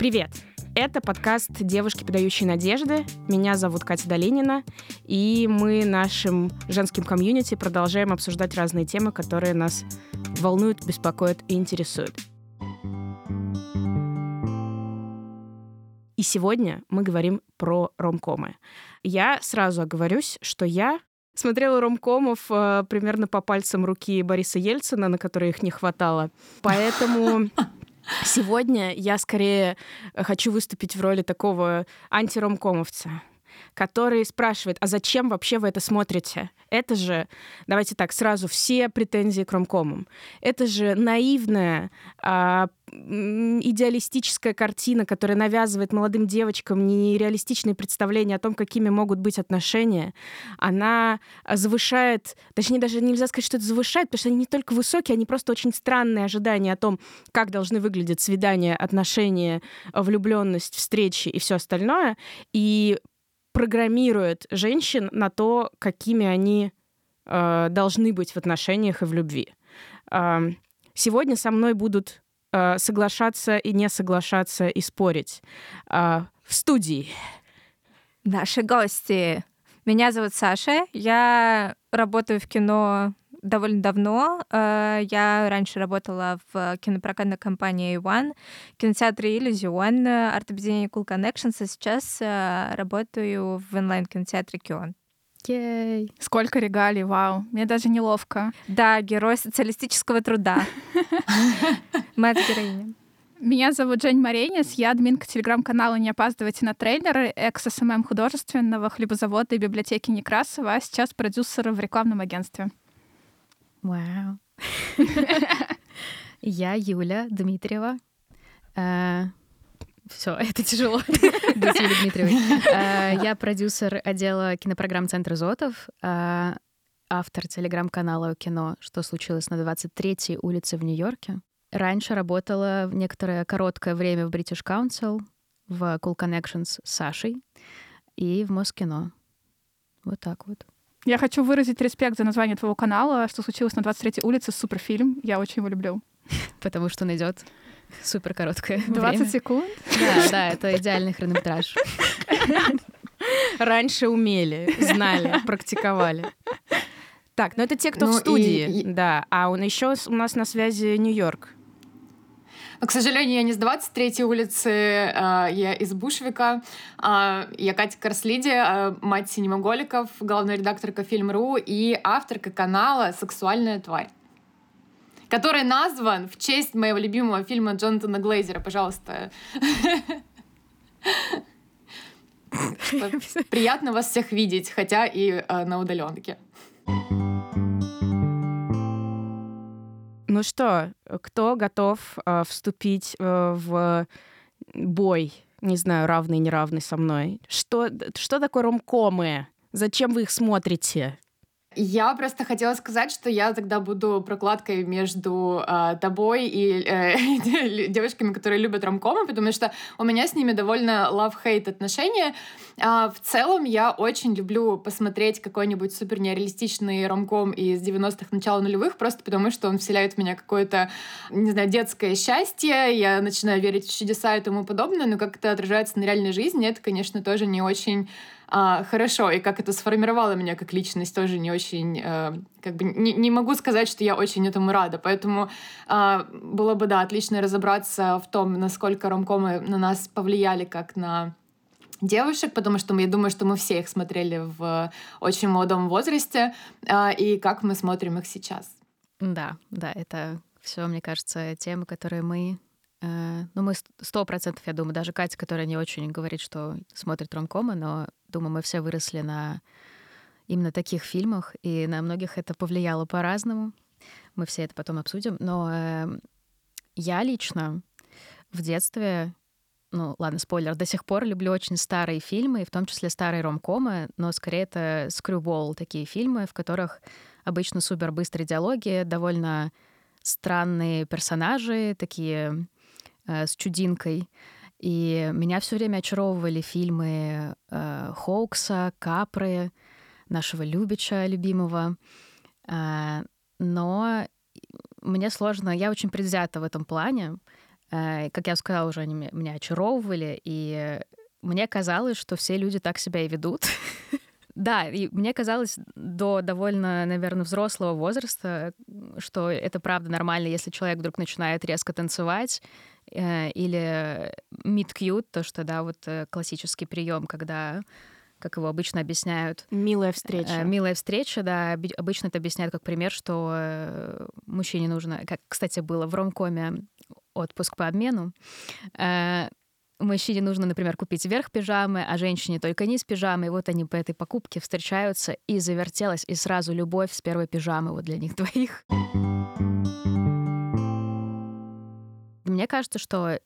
Привет! Это подкаст «Девушки, подающие надежды». Меня зовут Катя Долинина, и мы нашим женским комьюнити продолжаем обсуждать разные темы, которые нас волнуют, беспокоят и интересуют. И сегодня мы говорим про ромкомы. Я сразу оговорюсь, что я смотрела ромкомов э, примерно по пальцам руки Бориса Ельцина, на которые их не хватало. Поэтому сегодня я скорее хочу выступить в роли такого антиромкомовца который спрашивает, а зачем вообще вы это смотрите? Это же, давайте так, сразу все претензии к ромкомам. Это же наивная, а, идеалистическая картина, которая навязывает молодым девочкам нереалистичные представления о том, какими могут быть отношения. Она завышает, точнее, даже нельзя сказать, что это завышает, потому что они не только высокие, они просто очень странные ожидания о том, как должны выглядеть свидания, отношения, влюбленность, встречи и все остальное. И программирует женщин на то, какими они э, должны быть в отношениях и в любви. Э, сегодня со мной будут э, соглашаться и не соглашаться и спорить э, в студии. Наши гости. Меня зовут Саша. Я работаю в кино довольно давно. Э, я раньше работала в кинопрокатной компании A1, кинотеатре Иллюзион, арт-объединение Cool Connections, а сейчас э, работаю в онлайн-кинотеатре Кион. Ей. Сколько регалий, вау. Мне даже неловко. Да, герой социалистического труда. Мэтт героиня. Меня зовут Жень Маренис, я админка телеграм-канала «Не опаздывайте на трейлеры», экс- SMM художественного хлебозавода и библиотеки Некрасова, а сейчас продюсер в рекламном агентстве. Вау. Я Юля Дмитриева. Э, Все, это тяжело быть Юлей Дмитриевой. Э, я продюсер отдела кинопрограмм Центра Зотов, э, автор телеграм-канала «Кино. Что случилось на 23-й улице в Нью-Йорке». Раньше работала в некоторое короткое время в British Council, в Cool Connections с Сашей и в Москино. Вот так вот. Я хочу выразить респект за название твоего канала, что случилось на 23-й улице, суперфильм. Я очень его люблю. Потому что он идет супер короткое 20 время. секунд? Да, да, это идеальный хронометраж. Раньше умели, знали, практиковали. Так, ну это те, кто ну, в студии, и, и... да. А он еще у нас на связи Нью-Йорк. К сожалению, я не с 23-й улицы, а, я из Бушвика. А, я Катя Корслиди, а, мать синемоголиков, главная редакторка Фильм.ру и авторка канала «Сексуальная тварь» который назван в честь моего любимого фильма Джонатана Глейзера. Пожалуйста. Приятно вас всех видеть, хотя и на удаленке. Ну что, кто готов э, вступить э, в бой, не знаю, равный, неравный со мной? Что, что такое ромкомы? Зачем вы их смотрите? Я просто хотела сказать, что я тогда буду прокладкой между э, тобой и э, девушками, которые любят ромкомы, потому что у меня с ними довольно love-hate отношения. А в целом я очень люблю посмотреть какой-нибудь супер нереалистичный ромком из 90-х, начала нулевых, просто потому что он вселяет в меня какое-то, не знаю, детское счастье, я начинаю верить в чудеса и тому подобное, но как это отражается на реальной жизни, это, конечно, тоже не очень а, хорошо, и как это сформировало меня как личность, тоже не очень, а, как бы, не, не могу сказать, что я очень этому рада, поэтому а, было бы, да, отлично разобраться в том, насколько ромкомы на нас повлияли как на девушек, потому что я думаю, что мы все их смотрели в очень молодом возрасте, а, и как мы смотрим их сейчас. Да, да, это все, мне кажется, темы, которые мы Э, ну, мы сто процентов, я думаю, даже Катя, которая не очень говорит, что смотрит ромкомы, но, думаю, мы все выросли на именно таких фильмах, и на многих это повлияло по-разному. Мы все это потом обсудим. Но э, я лично в детстве, ну, ладно, спойлер, до сих пор люблю очень старые фильмы, в том числе старые ромкомы, но скорее это скрюбол, такие фильмы, в которых обычно супер быстрые диалоги, довольно странные персонажи, такие э, с чудинкой. И меня все время очаровывали фильмы э, Хоукса, Капры, нашего Любича любимого. Э, но мне сложно, я очень предвзята в этом плане. Э, как я сказала, уже они меня очаровывали, и мне казалось, что все люди так себя и ведут. Да, и мне казалось до довольно, наверное, взрослого возраста, что это правда нормально, если человек вдруг начинает резко танцевать, э, или meet cute, то, что, да, вот э, классический прием, когда как его обычно объясняют. Милая встреча. Э, милая встреча, да. Обычно это объясняют как пример, что э, мужчине нужно, как, кстати, было в ромкоме отпуск по обмену. Э, мужчине нужно, например, купить верх пижамы, а женщине только низ пижамы. И вот они по этой покупке встречаются, и завертелась, и сразу любовь с первой пижамы вот для них двоих. Мне кажется, что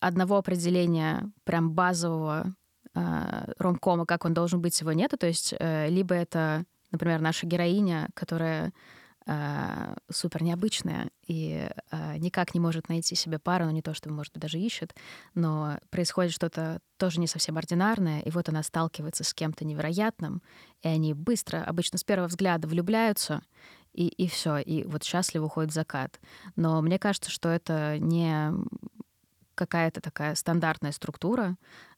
одного определения прям базового э, ромкома, как он должен быть, его нету. То есть э, либо это, например, наша героиня, которая э, супер необычная и э, никак не может найти себе пару, ну не то, что, может быть, даже ищет, но происходит что-то тоже не совсем ординарное, и вот она сталкивается с кем-то невероятным, и они быстро, обычно с первого взгляда влюбляются, и, и все, и вот счастливо уходит закат. Но мне кажется, что это не какая-то такая стандартная структура,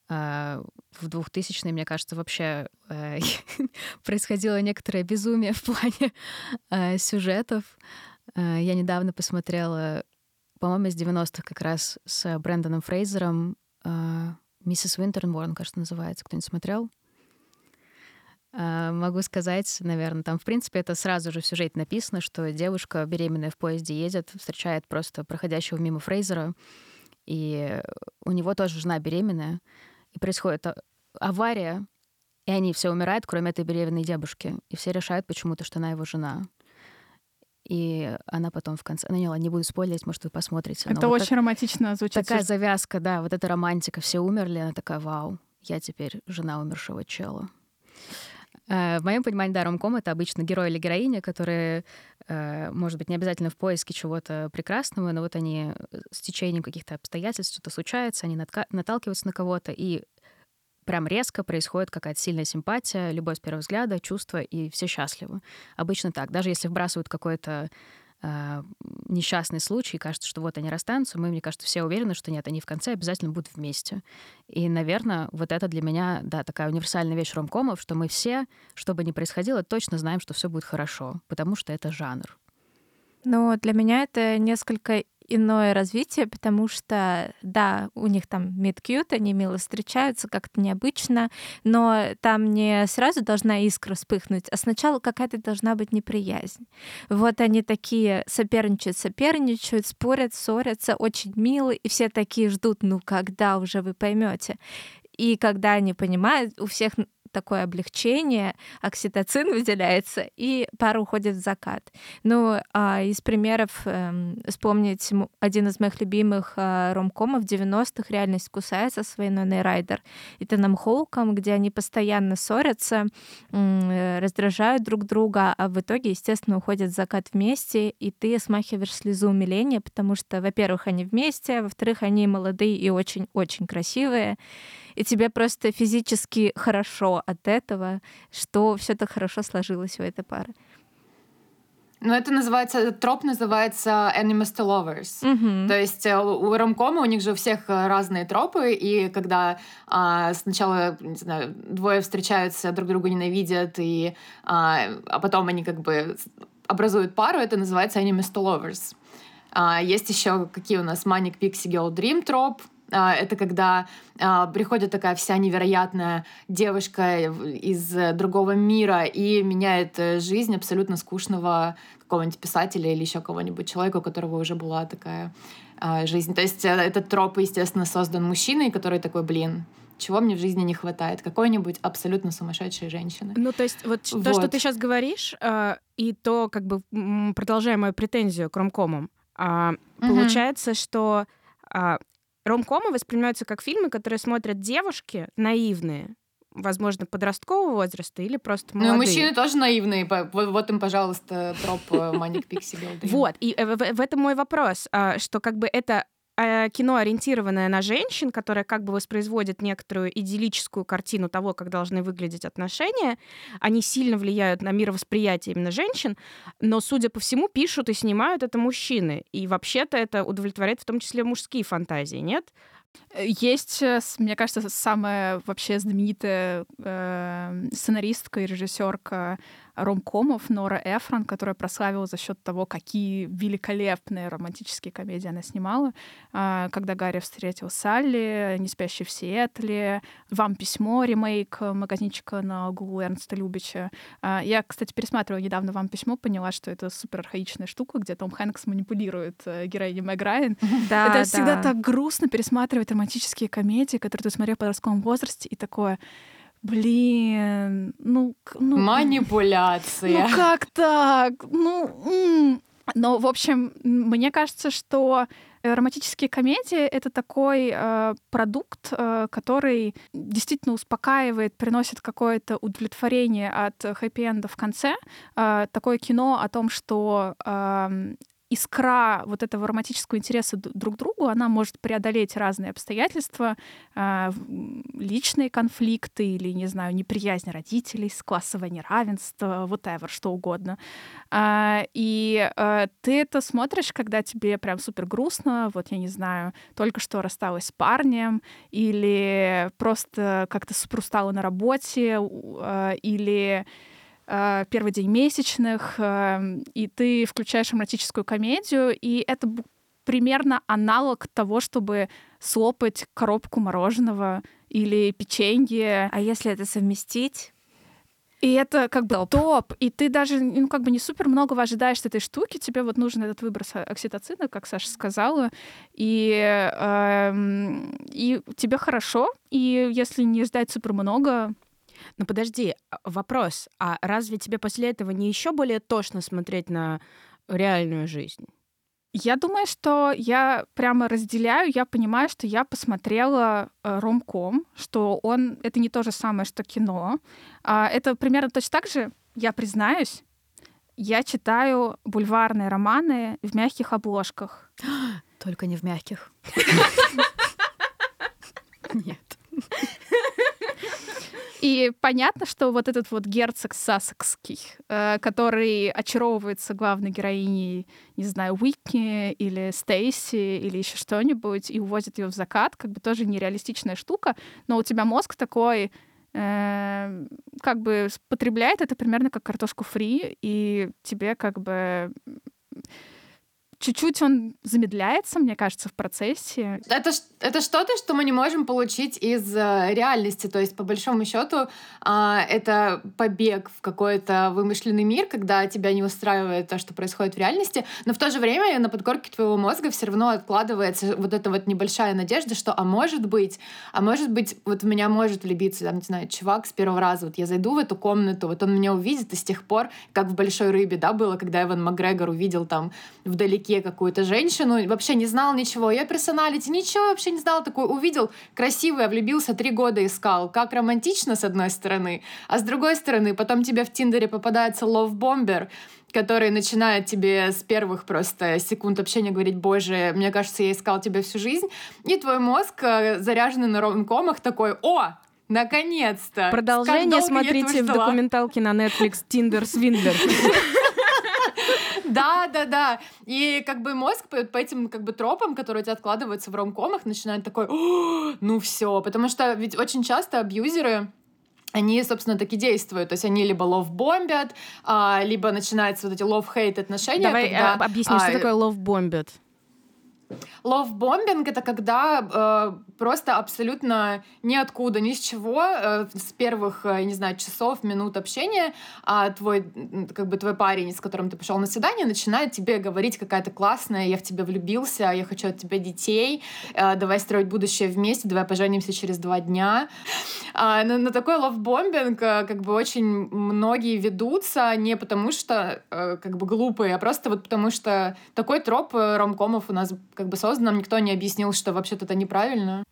а, в 2000-е, мне кажется, вообще э, происходило некоторое безумие в плане э, сюжетов. Э, я недавно посмотрела, по-моему, из 90-х как раз с Брэндоном Фрейзером «Миссис Винтернборн», кажется, называется. Кто-нибудь смотрел? Могу сказать, наверное, там, в принципе, это сразу же в сюжете написано, что девушка, беременная в поезде, едет, встречает просто проходящего мимо Фрейзера, и у него тоже жена беременная, и происходит а, авария, и они все умирают, кроме этой беременной девушки. И все решают почему-то, что она его жена. И она потом в конце... Ну, не, ладно, не буду спойлерить, может, вы посмотрите. Это очень вот романтично звучит. Такая завязка, да, вот эта романтика. Все умерли, она такая, вау, я теперь жена умершего чела. Э, в моем понимании, да, ромком — это обычно герой или героиня, которые, э, может быть, не обязательно в поиске чего-то прекрасного, но вот они с течением каких-то обстоятельств, что-то случается, они наталкиваются на кого-то, и прям резко происходит какая-то сильная симпатия, любовь с первого взгляда, чувство, и все счастливы. Обычно так. Даже если вбрасывают какой-то э, несчастный случай, кажется, что вот они расстанутся, мы, мне кажется, все уверены, что нет, они в конце обязательно будут вместе. И, наверное, вот это для меня, да, такая универсальная вещь ромкомов, что мы все, что бы ни происходило, точно знаем, что все будет хорошо, потому что это жанр. Ну, для меня это несколько иное развитие, потому что, да, у них там meet они мило встречаются, как-то необычно, но там не сразу должна искра вспыхнуть, а сначала какая-то должна быть неприязнь. Вот они такие соперничают, соперничают, спорят, ссорятся, очень милы, и все такие ждут, ну когда уже вы поймете. И когда они понимают, у всех такое облегчение, окситоцин выделяется, и пара уходит в закат. Ну, а из примеров э, вспомнить один из моих любимых э, ромкомов 90-х «Реальность кусается» с Вайноной Райдер и Тоном Хоуком, где они постоянно ссорятся, э, раздражают друг друга, а в итоге, естественно, уходят в закат вместе, и ты смахиваешь слезу умиления, потому что, во-первых, они вместе, а во-вторых, они молодые и очень-очень красивые, и тебе просто физически хорошо от этого, что все так хорошо сложилось у этой пары. Ну, это называется, этот троп называется enemies to lovers. Mm-hmm. То есть э, у ромкома у них же у всех э, разные тропы, и когда а, сначала, не знаю, двое встречаются, друг друга ненавидят, и, а, а потом они как бы образуют пару, это называется enemies to lovers. А, есть еще какие у нас Manic Pixie Girl Dream троп, это когда а, приходит такая вся невероятная девушка из другого мира и меняет э, жизнь абсолютно скучного какого-нибудь писателя или еще кого-нибудь человека, у которого уже была такая а, жизнь. То есть э, этот троп, естественно, создан мужчиной, который такой, блин, чего мне в жизни не хватает? Какой-нибудь абсолютно сумасшедшей женщины. Ну, то есть вот, вот. то, что ты сейчас говоришь, и то, как бы продолжая мою претензию к ромкомам, угу. получается, что ромкомы воспринимаются как фильмы, которые смотрят девушки наивные, возможно, подросткового возраста или просто молодые. Ну, мужчины тоже наивные. Вот им, пожалуйста, троп Маник Пикси Вот, и в этом мой вопрос, а, что как бы это э, кино, ориентированное на женщин, которое как бы воспроизводит некоторую идиллическую картину того, как должны выглядеть отношения, они сильно влияют на мировосприятие именно женщин, но, судя по всему, пишут и снимают это мужчины. И вообще-то это удовлетворяет в том числе мужские фантазии, нет? Есть, э, мне кажется, самая вообще знаменитая э, сценаристка и режиссерка ромкомов Нора Эфрон, которая прославила за счет того, какие великолепные романтические комедии она снимала. А, «Когда Гарри встретил Салли», «Не спящий в Сиэтле», «Вам письмо», ремейк магазинчика на углу Эрнста Любича. А, я, кстати, пересматривала недавно «Вам письмо», поняла, что это супер архаичная штука, где Том Хэнкс манипулирует э, героиней Мэг Райан. Да, это да. всегда так грустно пересматривать романтические комедии, которые ты смотрел в подростковом возрасте, и такое Блин, ну... ну Манипуляция. Ну как так? Ну... Но, в общем, мне кажется, что романтические комедии — это такой э, продукт, э, который действительно успокаивает, приносит какое-то удовлетворение от хэппи-энда в конце. Э, такое кино о том, что э, искра вот этого романтического интереса друг к другу, она может преодолеть разные обстоятельства, а, личные конфликты или, не знаю, неприязнь родителей, классовое неравенство, whatever, что угодно. А, и а, ты это смотришь, когда тебе прям супер грустно, вот, я не знаю, только что рассталась с парнем, или просто как-то супер устала на работе, или первый день месячных, эм, и ты включаешь романтическую комедию, и это примерно аналог того, чтобы слопать коробку мороженого или печенье. А если это совместить? И это как бы топ. топ. И ты даже, ну, как бы не супер многого ожидаешь от этой штуки. Тебе вот нужен этот выброс окситоцина, как Саша сказала. И, эм, и тебе хорошо. И если не ждать супер много, ну подожди, а, вопрос. А разве тебе после этого не еще более тошно смотреть на реальную жизнь? Я думаю, что я прямо разделяю, я понимаю, что я посмотрела э, ромком, что он это не то же самое, что кино. А, это примерно точно так же, я признаюсь, я читаю бульварные романы в мягких обложках. Только не в мягких. Нет. И понятно, что вот этот вот герцог Сассекский, э, который очаровывается главной героиней, не знаю, Уикки или Стейси или еще что-нибудь, и увозит ее в закат, как бы тоже нереалистичная штука, но у тебя мозг такой э, как бы потребляет это примерно как картошку фри, и тебе как бы чуть-чуть он замедляется, мне кажется, в процессе. Это, это что-то, что мы не можем получить из э, реальности. То есть, по большому счету, а, это побег в какой-то вымышленный мир, когда тебя не устраивает то, что происходит в реальности. Но в то же время на подкорке твоего мозга все равно откладывается вот эта вот небольшая надежда, что, а может быть, а может быть, вот в меня может влюбиться, там, не знаю, чувак с первого раза. Вот я зайду в эту комнату, вот он меня увидит, и с тех пор, как в «Большой рыбе», да, было, когда Иван Макгрегор увидел там вдалеке языке какую-то женщину, вообще не знал ничего, ее персоналити, ничего вообще не знал, такой увидел, красивая, влюбился, три года искал. Как романтично, с одной стороны, а с другой стороны, потом тебе в Тиндере попадается лов-бомбер, который начинает тебе с первых просто секунд общения говорить, боже, мне кажется, я искал тебя всю жизнь, и твой мозг, э, заряженный на ромкомах, такой, о, Наконец-то! Продолжение смотрите в документалке на Netflix «Тиндер Свиндлер». Да, да, да. И как бы мозг по, по этим как бы тропам, которые у тебя откладываются в ромкомах, начинает такой, ну все, потому что ведь очень часто абьюзеры они, собственно, таки действуют. То есть они либо лов-бомбят, а, либо начинаются вот эти лов-хейт отношения. Давай когда, а, объясни, а, что такое лов-бомбят. Ловбомбинг — это когда э, просто абсолютно ниоткуда, ни с чего, э, с первых, э, не знаю, часов, минут общения, а твой, как бы твой парень, с которым ты пошел на свидание, начинает тебе говорить какая-то классная, я в тебя влюбился, я хочу от тебя детей, э, давай строить будущее вместе, давай поженимся через два дня. А, на, на такой ловбомбинг э, как бы очень многие ведутся не потому что э, как бы глупые, а просто вот потому что такой троп э, ромкомов у нас как бы создан, нам никто не объяснил, что вообще-то это неправильно.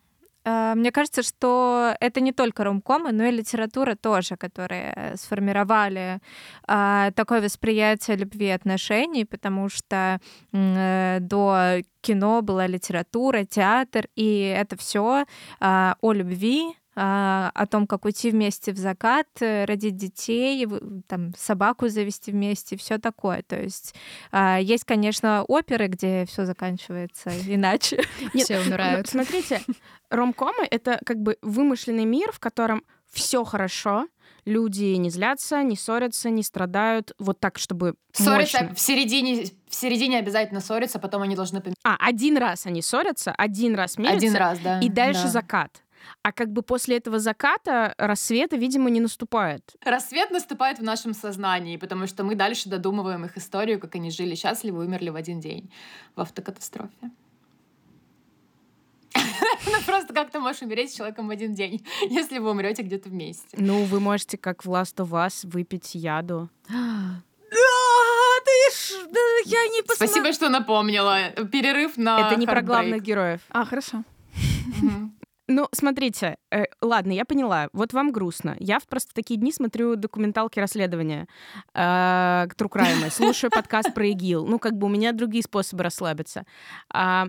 Э, мне кажется, что это не только ромкомы, но и литература тоже, которые сформировали э, такое восприятие любви и отношений, потому что э, до кино была литература, театр, и это все э, о любви, а, о том, как уйти вместе в закат, э, родить детей, там, собаку завести вместе, все такое. То есть а, есть, конечно, оперы, где все заканчивается иначе. Нет, все умирают. Смотрите, ромкомы — это как бы вымышленный мир, в котором все хорошо, люди не злятся, не ссорятся, не страдают, вот так, чтобы Ссорятся мощно. в середине, в середине обязательно ссорятся, потом они должны... А, один раз они ссорятся, один раз мирятся. Один раз, да. И дальше да. закат. А как бы после этого заката рассвета, видимо, не наступает. Рассвет наступает в нашем сознании, потому что мы дальше додумываем их историю, как они жили счастливо и умерли в один день в автокатастрофе. Ну, просто как ты можешь умереть с человеком в один день, если вы умрете где-то вместе. Ну, вы можете, как в Last of Us, выпить яду. Да, ты ж, да, я не посмотрела. Спасибо, что напомнила. Перерыв на Это не про главных героев. А, хорошо. Ну, смотрите, э, ладно, я поняла. Вот вам грустно. Я в- просто в такие дни смотрю документалки расследования э, True Crime, слушаю подкаст про ИГИЛ. Ну, как бы у меня другие способы расслабиться. А,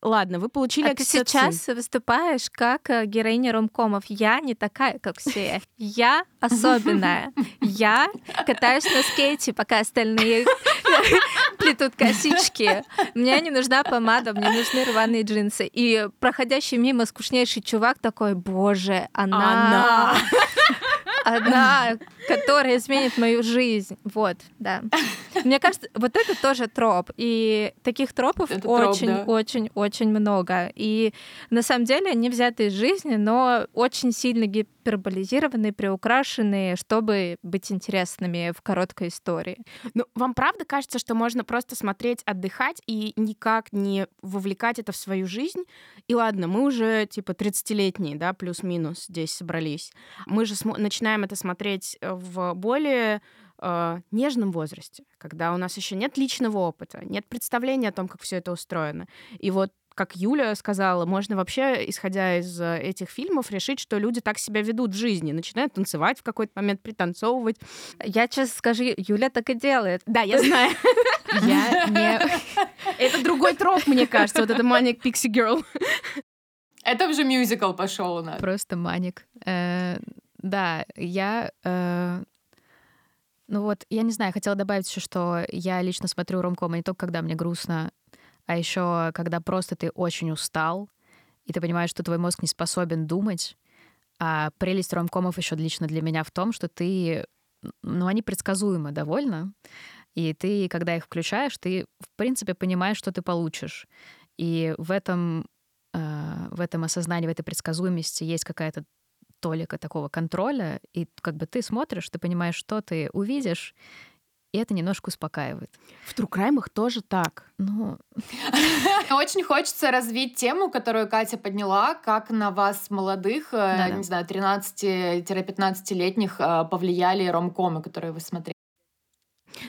ладно, вы получили А ты окситоцин. сейчас выступаешь как э, героиня ромкомов. Я не такая, как все. Я особенная. Я катаюсь на скейте, пока остальные плетут косички. Мне не нужна помада, мне нужны рваные джинсы. И проходящий мимо скучнейший чувак такой, боже, она... Она, которая изменит мою жизнь. Вот, да. Мне кажется, вот это тоже троп. И таких тропов Это троп, очень, да. много. И на самом деле они взяты из жизни, но очень сильно гиперболизированные, приукрашенные, чтобы быть интересными в короткой истории. Ну, вам правда кажется, что можно просто смотреть, отдыхать и никак не вовлекать это в свою жизнь? И ладно, мы уже типа 30-летние, да, плюс-минус здесь собрались. Мы же начинаем это смотреть э, в более э, нежном возрасте, когда у нас еще нет личного опыта, нет представления о том, как все это устроено. И вот как Юля сказала, можно вообще, исходя из э, этих фильмов, решить, что люди так себя ведут в жизни, начинают танцевать в какой-то момент, пританцовывать. Я честно скажу, Юля так и делает. Да, я знаю. Я не... Это другой троп, мне кажется, вот это Manic Pixie Girl. Это уже мюзикл пошел у нас. Просто маник. Э, Да, я... э, Ну вот, я не знаю, хотела добавить еще, что я лично смотрю ромкомы не только когда мне грустно, а еще когда просто ты очень устал, и ты понимаешь, что твой мозг не способен думать. А прелесть ромкомов еще лично для меня в том, что ты... Ну, они предсказуемы довольно. И ты, когда их включаешь, ты, в принципе, понимаешь, что ты получишь. И в этом, э, в этом осознании, в этой предсказуемости есть какая-то толика такого контроля, и как бы ты смотришь, ты понимаешь, что ты увидишь, и это немножко успокаивает. В трукраймах тоже так. Ну, Очень хочется развить тему, которую Катя подняла, как на вас, молодых, э, Да-да. не знаю, 13-15-летних э, повлияли ромкомы, которые вы смотрели.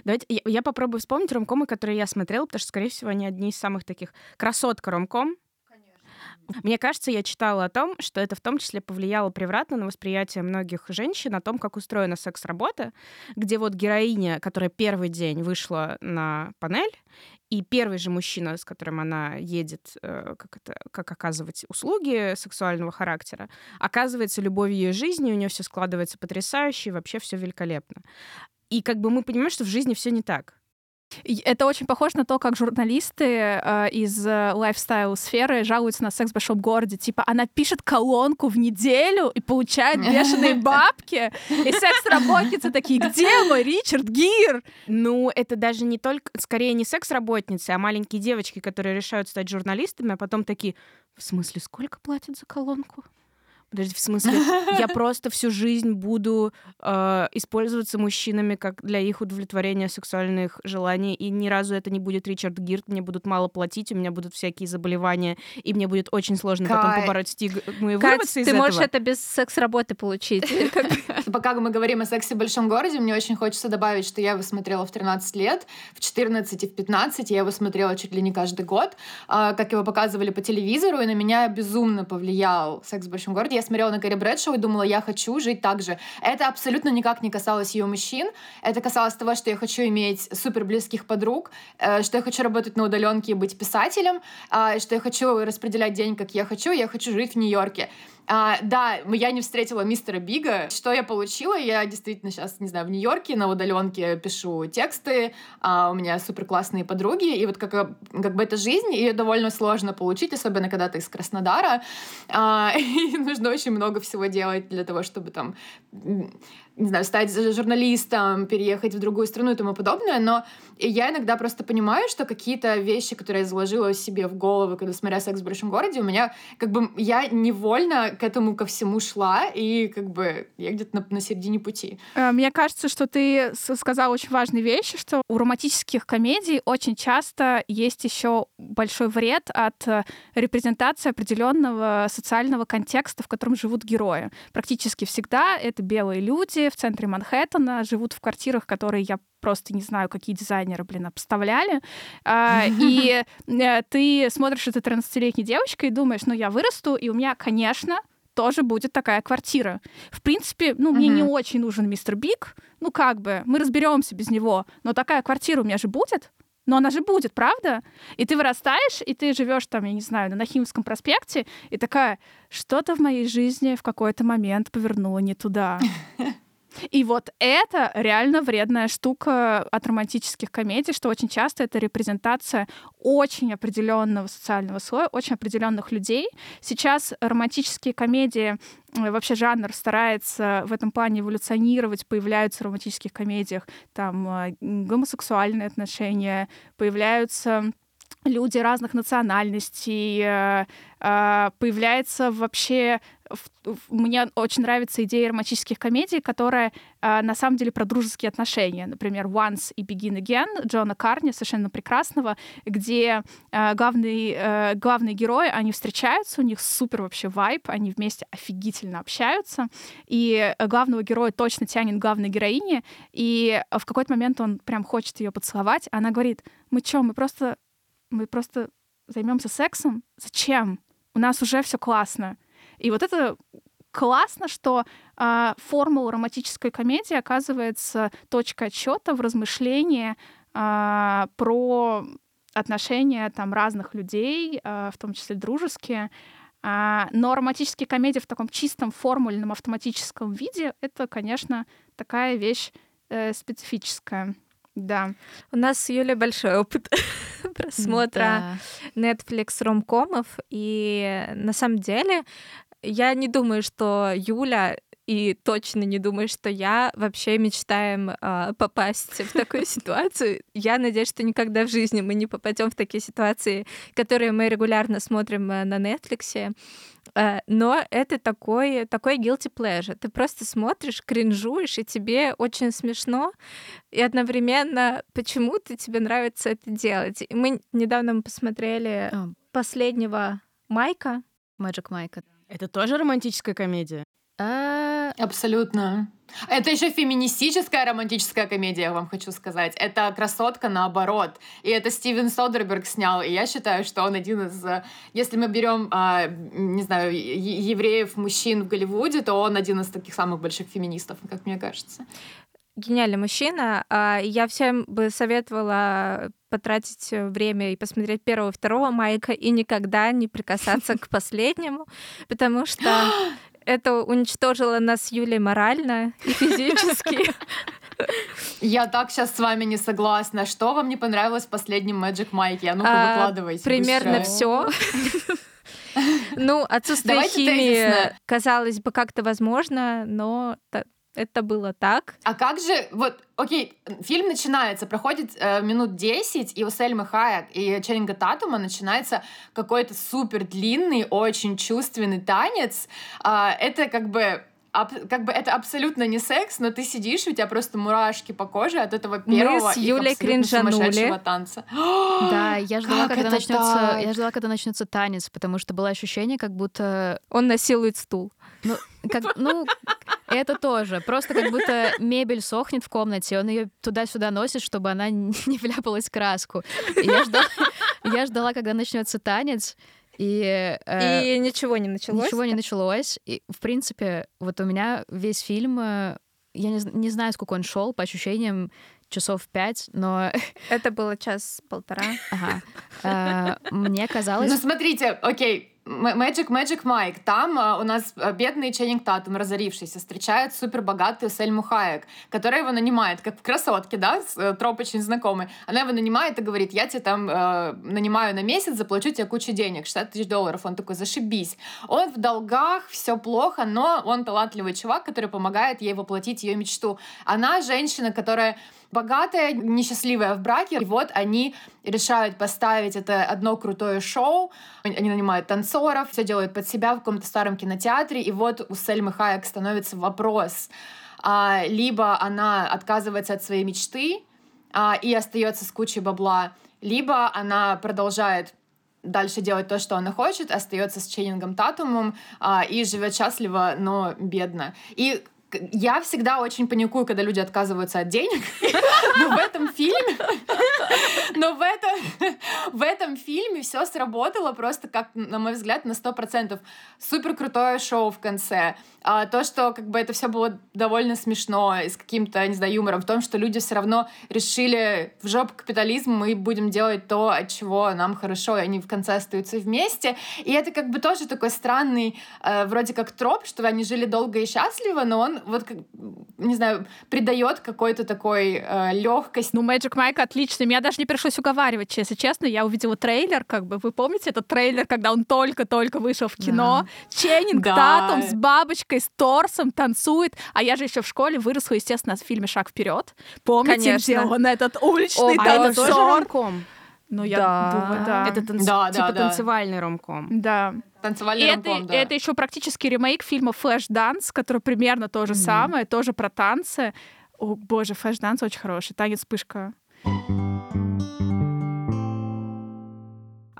Давайте я, я попробую вспомнить ромкомы, которые я смотрела, потому что, скорее всего, они одни из самых таких. Красотка ромком. Мне кажется, я читала о том, что это в том числе повлияло превратно на восприятие многих женщин о том, как устроена секс-работа, где вот героиня, которая первый день вышла на панель, и первый же мужчина, с которым она едет, э, как, это, как оказывать услуги сексуального характера, оказывается любовью ее жизни, у нее все складывается потрясающе, и вообще все великолепно. И как бы мы понимаем, что в жизни все не так. Это очень похоже на то, как журналисты э, из э, лайфстайл-сферы жалуются на секс в большом городе. Типа, она пишет колонку в неделю и получает бешеные бабки. И секс-работницы такие, где мой Ричард Гир? Ну, это даже не только, скорее не секс-работницы, а маленькие девочки, которые решают стать журналистами, а потом такие, в смысле, сколько платят за колонку? Подожди, в смысле, я просто всю жизнь буду э, использоваться мужчинами как для их удовлетворения сексуальных желаний, и ни разу это не будет Ричард Гирт, мне будут мало платить, у меня будут всякие заболевания, и мне будет очень сложно Кай. потом побороть стигму и Кать, вырваться из ты этого. можешь это без секс-работы получить. Пока мы говорим о сексе в большом городе, мне очень хочется добавить, что я его смотрела в 13 лет, в 14 и в 15 я его смотрела чуть ли не каждый год, а, как его показывали по телевизору, и на меня безумно повлиял секс в большом городе я смотрела на Кэрри Брэдшоу и думала, я хочу жить так же. Это абсолютно никак не касалось ее мужчин. Это касалось того, что я хочу иметь супер близких подруг, э, что я хочу работать на удаленке и быть писателем, э, что я хочу распределять день, как я хочу, я хочу жить в Нью-Йорке. А, да, я не встретила мистера Бига. Что я получила? Я действительно сейчас, не знаю, в Нью-Йорке на удаленке пишу тексты, а у меня супер классные подруги, и вот как, как бы это жизнь, ее довольно сложно получить, особенно когда ты из Краснодара, а, и нужно очень много всего делать для того, чтобы там не знаю, стать журналистом, переехать в другую страну и тому подобное, но я иногда просто понимаю, что какие-то вещи, которые я заложила себе в голову, когда смотря «Секс в большом городе», у меня как бы я невольно к этому ко всему шла, и как бы я где-то на, на середине пути. Э, мне кажется, что ты сказала очень важные вещи, что у романтических комедий очень часто есть еще большой вред от э, репрезентации определенного социального контекста, в котором живут герои. Практически всегда это белые люди в центре Манхэттена, живут в квартирах, которые я просто не знаю, какие дизайнеры, блин, обставляли. А, и э, ты смотришь эту 13-летней девочкой и думаешь, ну, я вырасту, и у меня, конечно, тоже будет такая квартира. В принципе, ну, мне не очень нужен мистер Биг. Ну, как бы, мы разберемся без него. Но такая квартира у меня же будет. Но она же будет, правда? И ты вырастаешь, и ты живешь там, я не знаю, на Нахимовском проспекте, и такая, что-то в моей жизни в какой-то момент повернуло не туда. И вот это реально вредная штука от романтических комедий, что очень часто это репрезентация очень определенного социального слоя, очень определенных людей. Сейчас романтические комедии э, вообще жанр старается в этом плане эволюционировать, появляются в романтических комедиях там э, гомосексуальные отношения, появляются люди разных национальностей, э, появляется вообще мне очень нравится идея романтических комедий, которая э, на самом деле про дружеские отношения. Например, Once и Begin Again Джона Карни, совершенно прекрасного, где э, главный, э, главные герои, они встречаются, у них супер вообще вайб, они вместе офигительно общаются, и главного героя точно тянет главной героине, и в какой-то момент он прям хочет ее поцеловать, а она говорит, мы что, мы просто, мы просто займемся сексом? Зачем? У нас уже все классно. И вот это классно, что э, формула романтической комедии оказывается точкой отсчета в размышлении э, про отношения там разных людей, э, в том числе дружеские. Uh, но романтические комедии в таком чистом формульном автоматическом виде это, конечно, такая вещь э, специфическая. Да. У нас с Юлей большой опыт просмотра да. Netflix ромкомов, и на самом деле я не думаю, что Юля и точно не думаю, что я вообще мечтаем э, попасть в такую ситуацию. Я надеюсь, что никогда в жизни мы не попадем в такие ситуации, которые мы регулярно смотрим э, на Netflix. Э, но это такой, такой guilty pleasure. Ты просто смотришь, кринжуешь, и тебе очень смешно, и одновременно почему-то тебе нравится это делать. И мы недавно посмотрели oh. последнего Майка. Magic Майка. Это тоже романтическая комедия? А... Абсолютно. Это еще феминистическая романтическая комедия, я вам хочу сказать. Это красотка наоборот. И это Стивен Содерберг снял. И я считаю, что он один из... Э, если мы берем, а, не знаю, евреев, мужчин в Голливуде, то он один из таких самых больших феминистов, как мне кажется гениальный мужчина. А, я всем бы советовала потратить время и посмотреть первого и второго Майка и никогда не прикасаться к последнему, потому что это уничтожило нас Юлей морально и физически. Я так сейчас с вами не согласна. Что вам не понравилось в последнем Magic Майке? А ну-ка, а, выкладывайте. Примерно все. Ну, отсутствие химии, казалось бы, как-то возможно, но это было так. А как же, вот, окей, фильм начинается, проходит э, минут 10, и у Сельмы Хайек и Ченнинга Татума начинается какой-то супер длинный, очень чувственный танец. Э, это как бы аб- как бы это абсолютно не секс, но ты сидишь, у тебя просто мурашки по коже от этого первого Мы с Юлей кринжанули. танца. Да, я ждала, Как когда начнется. так? Я ждала, когда начнется танец, потому что было ощущение, как будто Он насилует стул. Ну, как, ну, это тоже. Просто как будто мебель сохнет в комнате, он ее туда-сюда носит, чтобы она не вляпалась в краску. И я ждала, я ждала, когда начнется танец, и, э, И ничего не началось. ничего не началось. И, в принципе, вот у меня весь фильм, э, я не, не знаю, сколько он шел, по ощущениям часов пять, но Это было час-полтора. ага, э, мне Ну, казалось... смотрите, окей, Magic Magic Mike, там а, у нас а, бедный Ченнинг Татум, разорившийся, встречает супер богатую Сельму Хаек, которая его нанимает, как в «Красотке», да, э, троп очень знакомый. Она его нанимает и говорит, я тебя там э, нанимаю на месяц, заплачу тебе кучу денег, 60 тысяч долларов. Он такой, зашибись. Он в долгах, все плохо, но он талантливый чувак, который помогает ей воплотить ее мечту. Она женщина, которая богатая, несчастливая в браке. И вот они решают поставить это одно крутое шоу. Они нанимают танцоров, все делают под себя в каком-то старом кинотеатре. И вот у Сельмы Хайек становится вопрос. а, либо она отказывается от своей мечты а, и остается с кучей бабла, либо она продолжает дальше делать то, что она хочет, остается с Ченнингом Татумом а, и живет счастливо, но бедно. И я всегда очень паникую, когда люди отказываются от денег, но в этом фильме, но в этом, в этом фильме все сработало просто как, на мой взгляд, на сто процентов. Супер крутое шоу в конце. А, то, что как бы это все было довольно смешно с каким-то, не знаю, юмором в том, что люди все равно решили в жопу капитализм, мы будем делать то, от чего нам хорошо, и они в конце остаются вместе. И это как бы тоже такой странный, э, вроде как троп, что они жили долго и счастливо, но он вот, не знаю, придает какой-то такой э, легкость. Ну, Magic Mike отличный. Меня даже не пришлось уговаривать, если честно. Я увидела трейлер, как бы. Вы помните этот трейлер, когда он только-только вышел в кино? Ченнинг Да. Татум с бабочкой, с торсом танцует. А я же еще в школе выросла, естественно, в фильме «Шаг вперед». Помните, Конечно. где он этот уличный А это тоже танцор? ромком? Ну, я Да. думаю, да. Это танц- Да, да, типа да. танцевальный ромком. Да. И Танцевальный это, да. это еще практически ремейк фильма Флэш Данс, который примерно то же самое, тоже про танцы. О, боже, Флэш Данс очень хороший. Танец вспышка.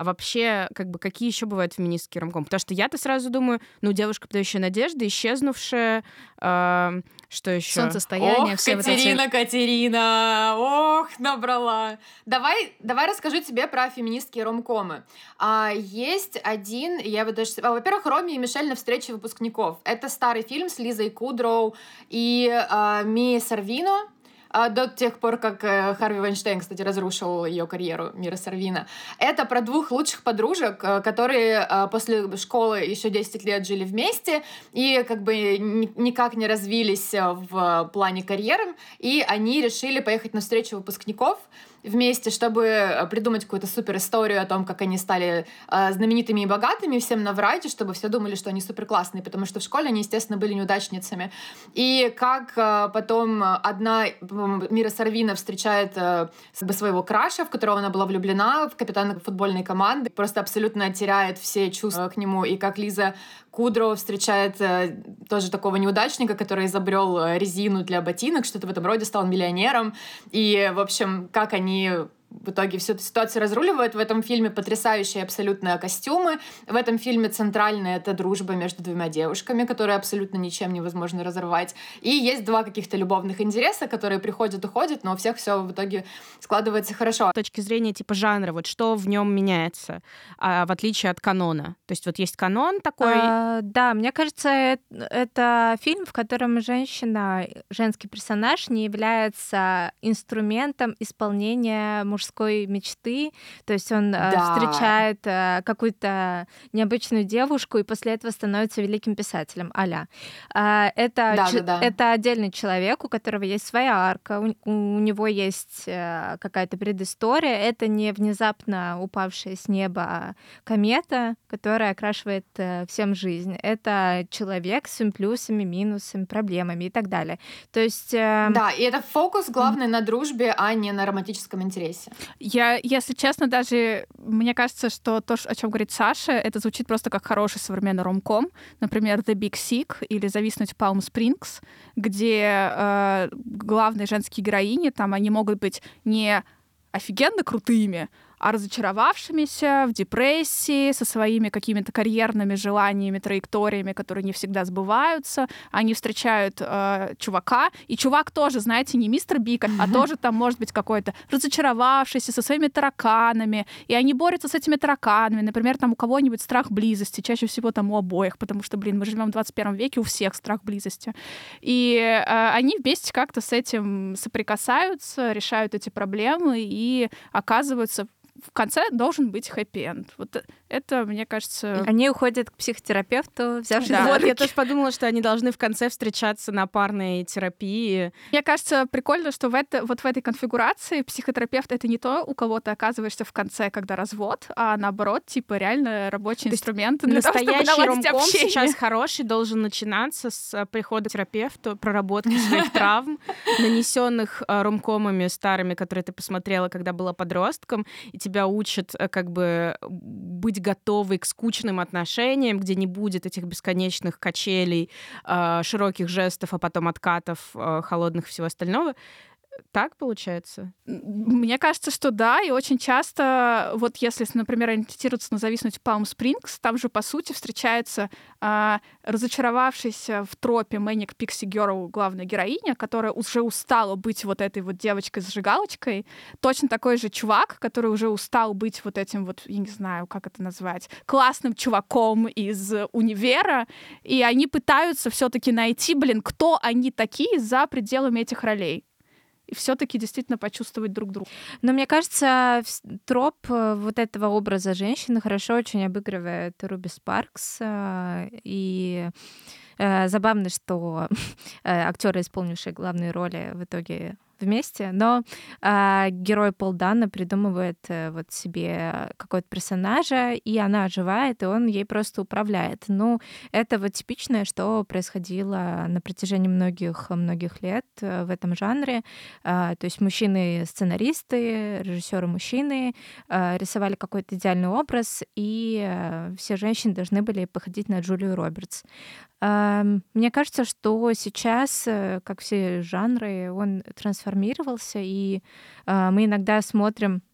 А вообще, как бы, какие еще бывают феминистские ромком? Потому что я-то сразу думаю, ну, девушка, подающая надежды, исчезнувшая, эм, что еще? Солнцестояние, Ох, все вот эти... Катерина, Катерина, ох, набрала. Давай, давай расскажу тебе про феминистские ромкомы. А, есть один, я бы даже... а, во-первых, Роми и Мишель на встрече выпускников. Это старый фильм с Лизой Кудроу и а, Мией Сарвино. А, до тех пор, как э, Харви Вайнштейн, кстати, разрушил ее карьеру Мира Сарвина. Это про двух лучших подружек, э, которые э, после школы еще 10 лет жили вместе и как бы ни- никак не развились в плане карьеры, и они решили поехать на встречу выпускников вместе, чтобы э, придумать какую-то супер историю о том, как они стали э, знаменитыми и богатыми, всем наврать, чтобы все думали, что они супер классные, потому что в школе они, естественно, были неудачницами. И как э, потом одна Мира Сарвина встречает э, своего краша, в которого она была влюблена, в капитана футбольной команды, просто абсолютно теряет все чувства к нему, и как Лиза Кудро встречает э, тоже такого неудачника, который изобрел э, резину для ботинок, что-то в этом роде, стал миллионером. И, в общем, как они в итоге всю эту ситуацию разруливают. В этом фильме потрясающие абсолютно костюмы. В этом фильме центральная это дружба между двумя девушками, которые абсолютно ничем невозможно разорвать. И есть два каких-то любовных интереса, которые приходят, уходят, но у всех все в итоге складывается хорошо. С точки зрения типа жанра, вот что в нем меняется, а, в отличие от канона. То есть вот есть канон такой, А, да, мне кажется, это фильм, в котором женщина, женский персонаж не является инструментом исполнения мужских мужской мечты. То есть он да. встречает какую-то необычную девушку и после этого становится великим писателем. Аля. Это, да, ч- да, да. это отдельный человек, у которого есть своя арка, у, у него есть какая-то предыстория. Это не внезапно упавшая с неба комета, которая окрашивает всем жизнь. Это человек с плюсами, минусами, проблемами и так далее. То есть... Э... Да, и это фокус главный на дружбе, а не на романтическом интересе. Я, если честно, даже мне кажется, что то, о чем говорит Саша, это звучит просто как хороший современный ромком. Например, The Big Sick или «Зависнуть в Palm Springs», где э, главные женские героини, там они могут быть не офигенно крутыми, а разочаровавшимися, в депрессии, со своими какими-то карьерными желаниями, траекториями, которые не всегда сбываются. Они встречают э, чувака, и чувак тоже, знаете, не мистер Бик, а тоже там может быть какой-то разочаровавшийся со своими тараканами, и они борются с этими тараканами. Например, там у кого-нибудь страх близости, чаще всего там у обоих, потому что, блин, мы живем в 21 веке, у всех страх близости. И э, они вместе как-то с этим соприкасаются, решают эти проблемы и оказываются в конце должен быть хэппи-энд. Вот это, мне кажется... Они уходят к психотерапевту, взявшись да. Вот, я тоже подумала, что они должны в конце встречаться на парной терапии. Мне кажется, прикольно, что в это, вот в этой конфигурации психотерапевт — это не то, у кого ты оказываешься в конце, когда развод, а наоборот, типа, реально рабочий то инструмент для настоящий того, ромком сейчас хороший должен начинаться с э, прихода к терапевту, проработки своих травм, нанесенных э, ромкомами старыми, которые ты посмотрела, когда была подростком, и тебя учат э, как бы быть готовой к скучным отношениям, где не будет этих бесконечных качелей, а, широких жестов, а потом откатов, а, холодных всего остального. Так получается? Мне кажется, что да, и очень часто, вот если, например, ориентироваться на зависнуть Palm Springs, там же, по сути, встречается э, разочаровавшаяся в тропе Мэник Пикси Герл главная героиня, которая уже устала быть вот этой вот девочкой-зажигалочкой, точно такой же чувак, который уже устал быть вот этим вот, я не знаю, как это назвать, классным чуваком из универа, и они пытаются все таки найти, блин, кто они такие за пределами этих ролей и все-таки действительно почувствовать друг друга. Но мне кажется, троп э, вот этого образа женщины хорошо очень обыгрывает Руби Спаркс. Э, и э, забавно, что актеры, исполнившие главные роли, в итоге вместе, но э, герой Пол Дана придумывает э, вот себе какого-то персонажа, и она оживает, и он ей просто управляет. Ну, это вот типичное, что происходило на протяжении многих-многих лет э, в этом жанре. Э, то есть мужчины-сценаристы, режиссеры-мужчины э, рисовали какой-то идеальный образ, и э, все женщины должны были походить на Джулию Робертс. Мне кажется, что сейчас, э, как все жанры, он трансформировался, и а, мы иногда смотрим Э,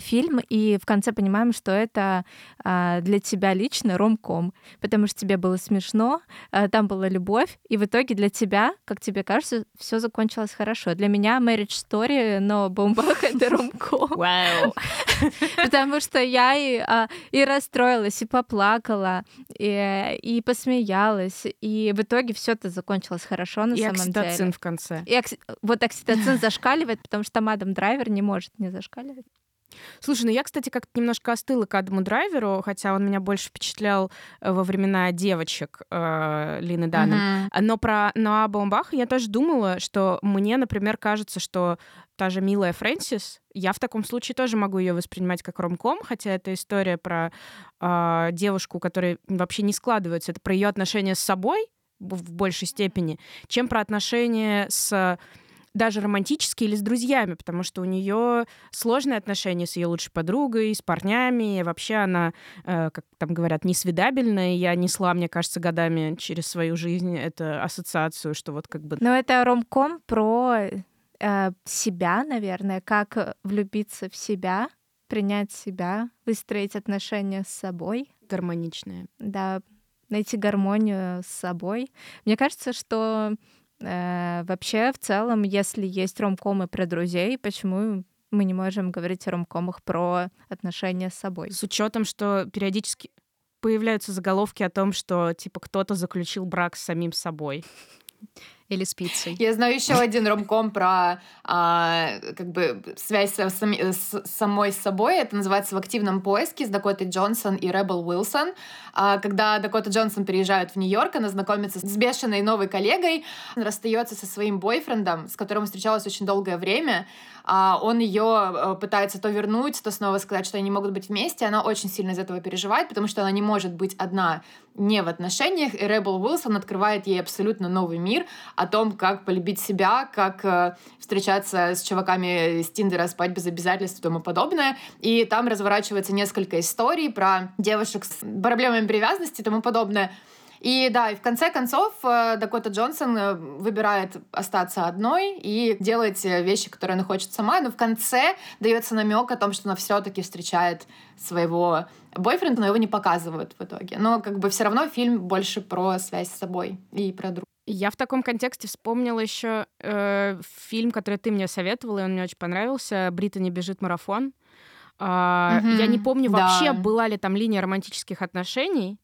фильм, и в конце понимаем, что это а, для тебя лично ромком, потому что тебе было смешно, а, там была любовь, и в итоге для тебя, как тебе кажется, все закончилось хорошо. Для меня Marriage Story, но Бомбах — это ромком. Вау! Потому что я и, а, и расстроилась, и поплакала, и, и посмеялась, и в итоге все это закончилось хорошо на и самом деле. И окситоцин в конце. И окси... Вот окситоцин зашкаливает, потому что Мадам Драйвер не может не зашкаливать. Слушай, ну я, кстати, как-то немножко остыла к Адаму Драйверу, хотя он меня больше впечатлял э, во времена девочек э, Лины Данном. Mm-hmm. Но про Ноа Баумбаха я тоже думала, что мне, например, кажется, что та же милая Фрэнсис, я в таком случае тоже могу ее воспринимать как ромком, хотя это история про э, девушку, которая вообще не складывается. Это про ее отношения с собой в большей степени, чем про отношения с даже романтические или с друзьями, потому что у нее сложные отношения с ее лучшей подругой, с парнями. И вообще она, э, как там говорят, несвидабельная. Я несла, мне кажется, годами через свою жизнь эту ассоциацию, что вот как бы... Но это ромком про э, себя, наверное, как влюбиться в себя, принять себя, выстроить отношения с собой. Гармоничные. Да, найти гармонию с собой. Мне кажется, что вообще, в целом, если есть ромкомы про друзей, почему мы не можем говорить о ромкомах про отношения с собой? С учетом, что периодически появляются заголовки о том, что типа кто-то заключил брак с самим собой. Или с пиццей. Я знаю еще один ромком про а, как бы связь с, с, самой собой. Это называется «В активном поиске» с Дакотой Джонсон и Ребел Уилсон. А, когда Дакота Джонсон переезжает в Нью-Йорк, она знакомится с бешеной новой коллегой, расстается со своим бойфрендом, с которым встречалась очень долгое время. А, он ее э, пытается то вернуть, то снова сказать, что они могут быть вместе. Она очень сильно из этого переживает, потому что она не может быть одна не в отношениях. И Ребел Уилсон открывает ей абсолютно новый мир, о том, как полюбить себя, как э, встречаться с чуваками из Тиндера, спать без обязательств и тому подобное. И там разворачивается несколько историй про девушек с проблемами привязанности и тому подобное. И да, и в конце концов э, Дакота Джонсон э, выбирает остаться одной и делать вещи, которые она хочет сама, но в конце дается намек о том, что она все-таки встречает своего бойфренда, но его не показывают в итоге. Но как бы все равно фильм больше про связь с собой и про друг. Я в таком контексте вспомнила еще э, фильм, который ты мне советовала, и он мне очень понравился. Британи бежит марафон. Э, mm-hmm. Я не помню да. вообще, была ли там линия романтических отношений.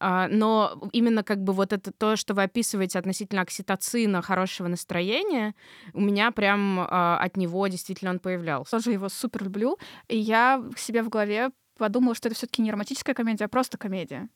Uh, но именно как бы вот это то, что вы описываете относительно окситоцина, хорошего настроения, у меня прям uh, от него действительно он появлялся. Тоже его супер люблю. И я себе в голове подумала, что это все-таки не романтическая комедия, а просто комедия.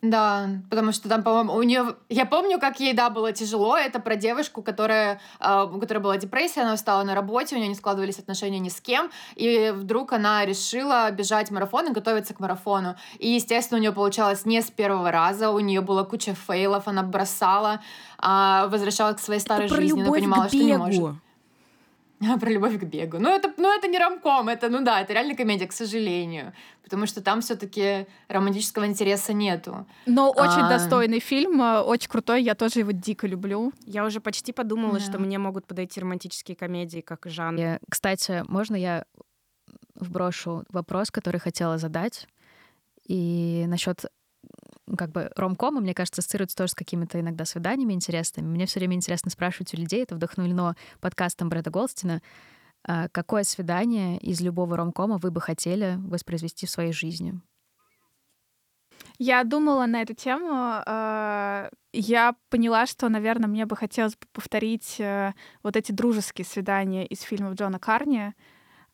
Да, потому что там, по-моему, у нее, я помню, как ей, да, было тяжело. Это про девушку, которая, э, у которой была депрессия, она устала на работе, у нее не складывались отношения ни с кем, и вдруг она решила бежать марафон и готовиться к марафону. И, естественно, у нее получалось не с первого раза, у нее была куча фейлов, она бросала, э, возвращалась к своей старой это жизни, она понимала, что не может. Про любовь к бегу. Ну это, ну, это не ромком, это, ну да, это реально комедия, к сожалению. Потому что там все таки романтического интереса нету. Но очень а... достойный фильм, э, очень крутой, я тоже его дико люблю. Я уже почти подумала, да. что мне могут подойти романтические комедии как жанр. Я, кстати, можно я вброшу вопрос, который хотела задать? И насчет как бы ромкомы, мне кажется, ассоциируются тоже с какими-то иногда свиданиями интересными. Мне все время интересно спрашивать у людей, это вдохновлено подкастом Брэда Голстина, а, какое свидание из любого ромкома вы бы хотели воспроизвести в своей жизни? Я думала на эту тему. А, я поняла, что, наверное, мне бы хотелось бы повторить э, вот эти дружеские свидания из фильмов Джона Карни.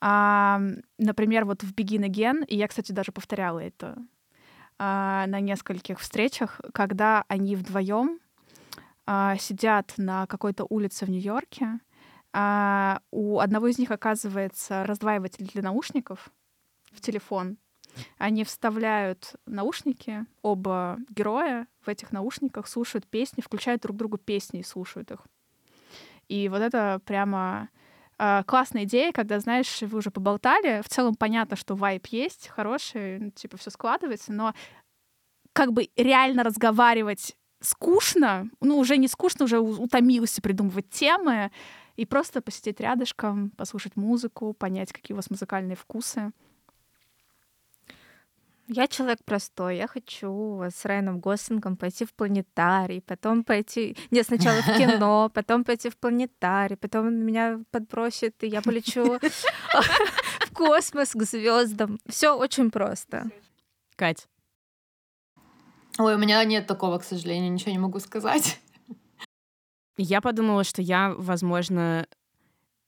Например, вот в «Begin Again», и я, кстати, даже повторяла это а, на нескольких встречах, когда они вдвоем а, сидят на какой-то улице в Нью-Йорке. А, у одного из них оказывается раздваиватель для наушников в телефон. Они вставляют наушники, оба героя в этих наушниках слушают песни, включают друг другу песни и слушают их. И вот это прямо классная идея, когда, знаешь, вы уже поболтали, в целом понятно, что вайп есть, хороший, ну, типа все складывается, но как бы реально разговаривать скучно, ну, уже не скучно, уже утомился придумывать темы, и просто посидеть рядышком, послушать музыку, понять, какие у вас музыкальные вкусы. Я человек простой. Я хочу с Райаном Гослингом пойти в планетарий, потом пойти... Нет, сначала в кино, потом пойти в планетарий, потом он меня подбросит, и я полечу в космос к звездам. Все очень просто. Кать. Ой, у меня нет такого, к сожалению, ничего не могу сказать. Я подумала, что я, возможно,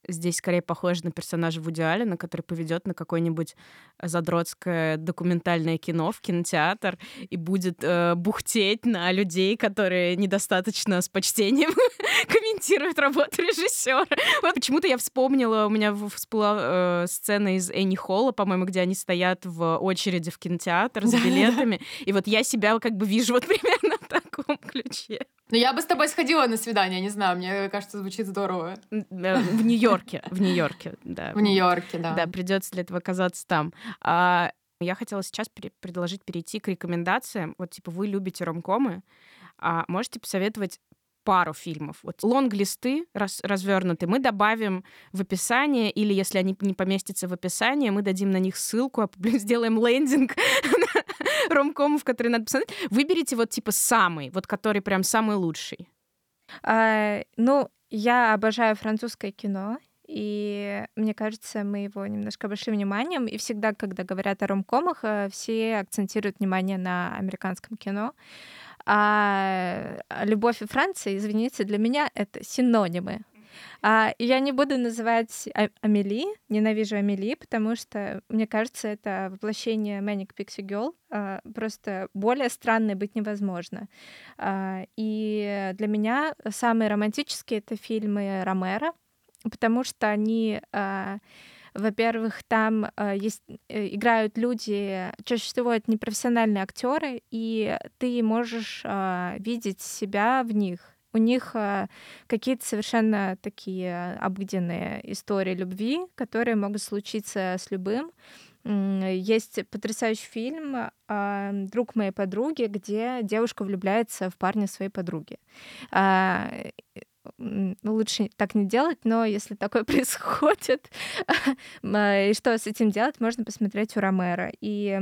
здесь скорее похож на персонажа Вуди Аллена, который поведет на какое-нибудь задротское документальное кино в кинотеатр и будет э, бухтеть на людей, которые недостаточно с почтением комментируют работу режиссера. Вот почему-то я вспомнила, у меня всплыла э, сцена из Энни Холла, по-моему, где они стоят в очереди в кинотеатр с билетами, и вот я себя как бы вижу вот примерно в таком ключе. Ну, я бы с тобой сходила на свидание, не знаю, мне кажется, звучит здорово. В Нью-Йорке, в Нью-Йорке, да. В Нью-Йорке, да. Да, придется для этого оказаться там. А я хотела сейчас предложить перейти к рекомендациям. Вот, типа, вы любите ромкомы, а можете посоветовать пару фильмов. Вот лонг-листы раз, развернуты мы добавим в описание, или если они не поместятся в описание, мы дадим на них ссылку, а сделаем лендинг ромкомов, которые надо посмотреть. Выберите вот типа самый, вот который прям самый лучший. А, ну, я обожаю французское кино, и мне кажется, мы его немножко обошли вниманием. И всегда, когда говорят о ромкомах, э, все акцентируют внимание на американском кино. А любовь и Франция, извините, для меня это синонимы. А, я не буду называть а- Амели, ненавижу Амели, потому что, мне кажется, это воплощение Manic Pixie Girl. А, просто более странной быть невозможно. А, и для меня самые романтические — это фильмы Ромера, потому что они... А, во-первых, там э, есть, э, играют люди, чаще всего это непрофессиональные актеры, и ты можешь э, видеть себя в них у них э, какие-то совершенно такие обыденные истории любви, которые могут случиться с любым. Есть потрясающий фильм а, «Друг моей подруги», где девушка влюбляется в парня своей подруги. Ну, лучше так не делать, но если такое происходит, и что с этим делать, можно посмотреть у Ромера. И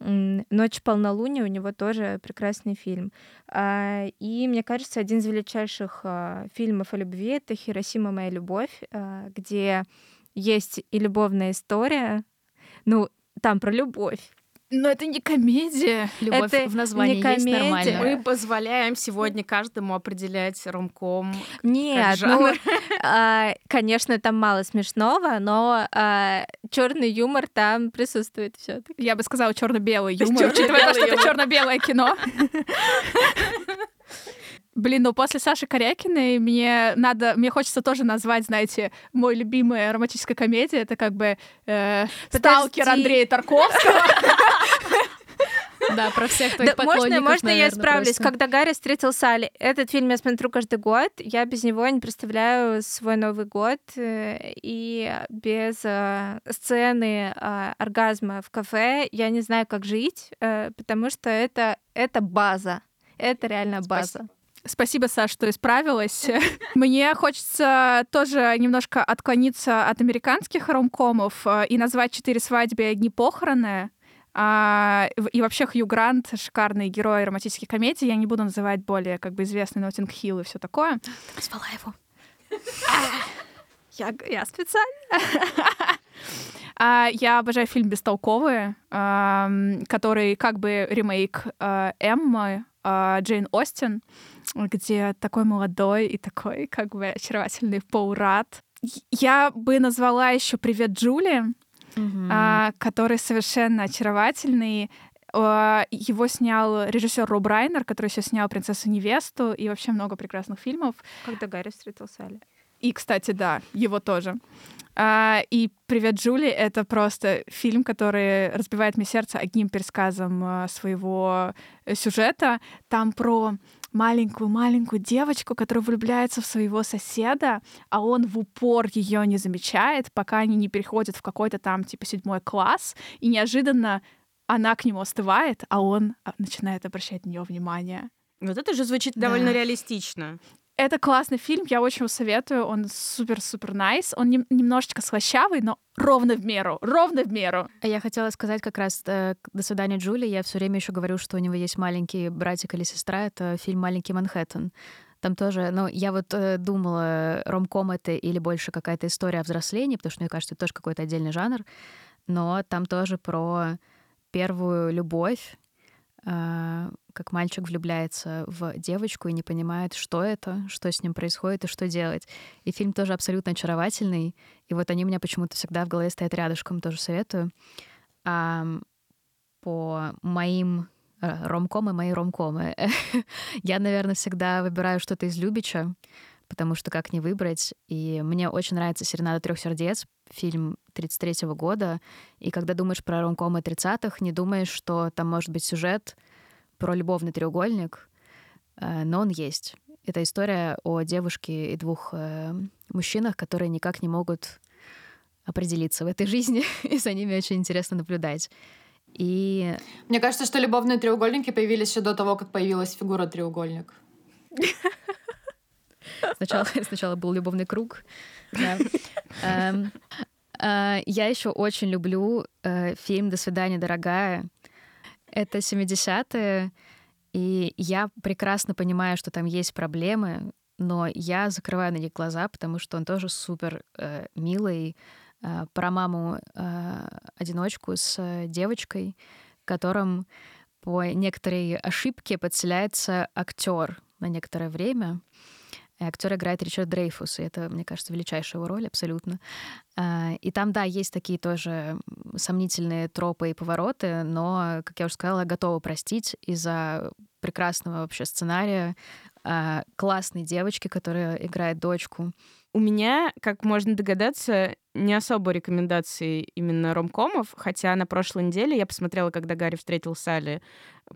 «Ночь полнолуния» у него тоже прекрасный фильм. А, и, мне кажется, один из величайших а, фильмов о любви — это «Хиросима. Моя любовь», а, где есть и любовная история, ну, там про любовь, но это не комедия. Любовь это в названии не комедия. есть нормально. Мы позволяем сегодня каждому определять ромком. Нет, ну, а, конечно, там мало смешного, но а, черный юмор там присутствует все. Я бы сказала черно-белый юмор, учитывая то, что это черно-белое кино. Блин, ну после Саши Корякиной мне надо, мне хочется тоже назвать, знаете, мой любимая романтическая комедия, это как бы э, «Сталкер» Андрея Тарковского. Да, про всех твоих да, можно, можно наверное, я исправлюсь? просто. Когда Гарри встретил Салли, этот фильм я смотрю каждый год. Я без него не представляю свой Новый год. э, И без э, сцены э, оргазма в кафе я не знаю, как жить, э, потому что это, это база. Это реально база. Спасибо, Саш, что исправилась. Мне хочется тоже немножко отклониться от американских ромкомов и назвать «Четыре свадьбы и одни похороны». А, и вообще Хью Грант — шикарный герой романтических комедий. Я не буду называть более как бы известный Ноттинг Хилл и все такое. Назвала его. Я, я специально. А, Я обожаю фильм «Бестолковые», ам, который как бы ремейк а, Эммы а, Джейн Остин, где такой молодой и такой как бы очаровательный Пол Рад. Я бы назвала еще «Привет, Джули», а, который совершенно очаровательный. А, Его снял режиссер Роб Райнер, который еще снял «Принцессу невесту» и вообще много прекрасных фильмов. Когда Гарри встретил Салли. И, кстати, да, его тоже. А, и «Привет, Джули» — это просто фильм, который разбивает мне сердце одним пересказом а, своего э, сюжета. Там про маленькую-маленькую девочку, которая влюбляется в своего соседа, а он в упор ее не замечает, пока они не переходят в какой-то там типа седьмой класс, и неожиданно она к нему остывает, а он а, начинает обращать на нее внимание. Вот это же звучит Да. довольно реалистично. Это классный фильм, я очень его советую. Он супер-супер найс. Он нем- немножечко слащавый, но ровно в меру. Ровно в меру. А Я хотела сказать как раз э, «До свидания, Джули». Я все время еще говорю, что у него есть маленький братик или сестра. Это фильм «Маленький Манхэттен». Там тоже, ну, я вот э, думала, ромком это или больше какая-то история о взрослении, потому что, мне кажется, это тоже какой-то отдельный жанр. Но там тоже про первую любовь, э, как мальчик влюбляется в девочку и не понимает, что это, что с ним происходит и что делать. И фильм тоже абсолютно очаровательный. И вот они у меня почему-то всегда в голове стоят рядышком, тоже советую. А по моим э, ромкомы, мои ромкомы, я, наверное, всегда выбираю что-то из Любича, потому что как не выбрать. И мне очень нравится «Серенада трех сердец», фильм 33 года. И когда думаешь про ромкомы 30-х, не думаешь, что там может быть сюжет про любовный треугольник, э, но он есть. Это история о девушке и двух э, мужчинах, которые никак не могут определиться в этой жизни, и за ними очень интересно наблюдать. И Мне кажется, что любовные треугольники появились еще до того, как появилась фигура треугольник. сначала, сначала был любовный круг. да. Эм, э, Я еще очень люблю фильм «До свидания, дорогая». Это 70-е, и я прекрасно понимаю, что там есть проблемы, но я закрываю на них глаза, потому что он тоже супер э, милый, э, про маму э, одиночку с э, девочкой, которым по некоторой ошибке подселяется актер на некоторое время. И актер играет Ричард Дрейфус, и это, мне кажется, величайшая его роль абсолютно. А, и там, да, есть такие тоже сомнительные тропы и повороты, но, как я уже сказала, готова простить из-за прекрасного вообще сценария, а, классной девочки, которая играет дочку. У меня, как можно догадаться, не особо рекомендации именно ромкомов, хотя на прошлой неделе я посмотрела, когда Гарри встретил Салли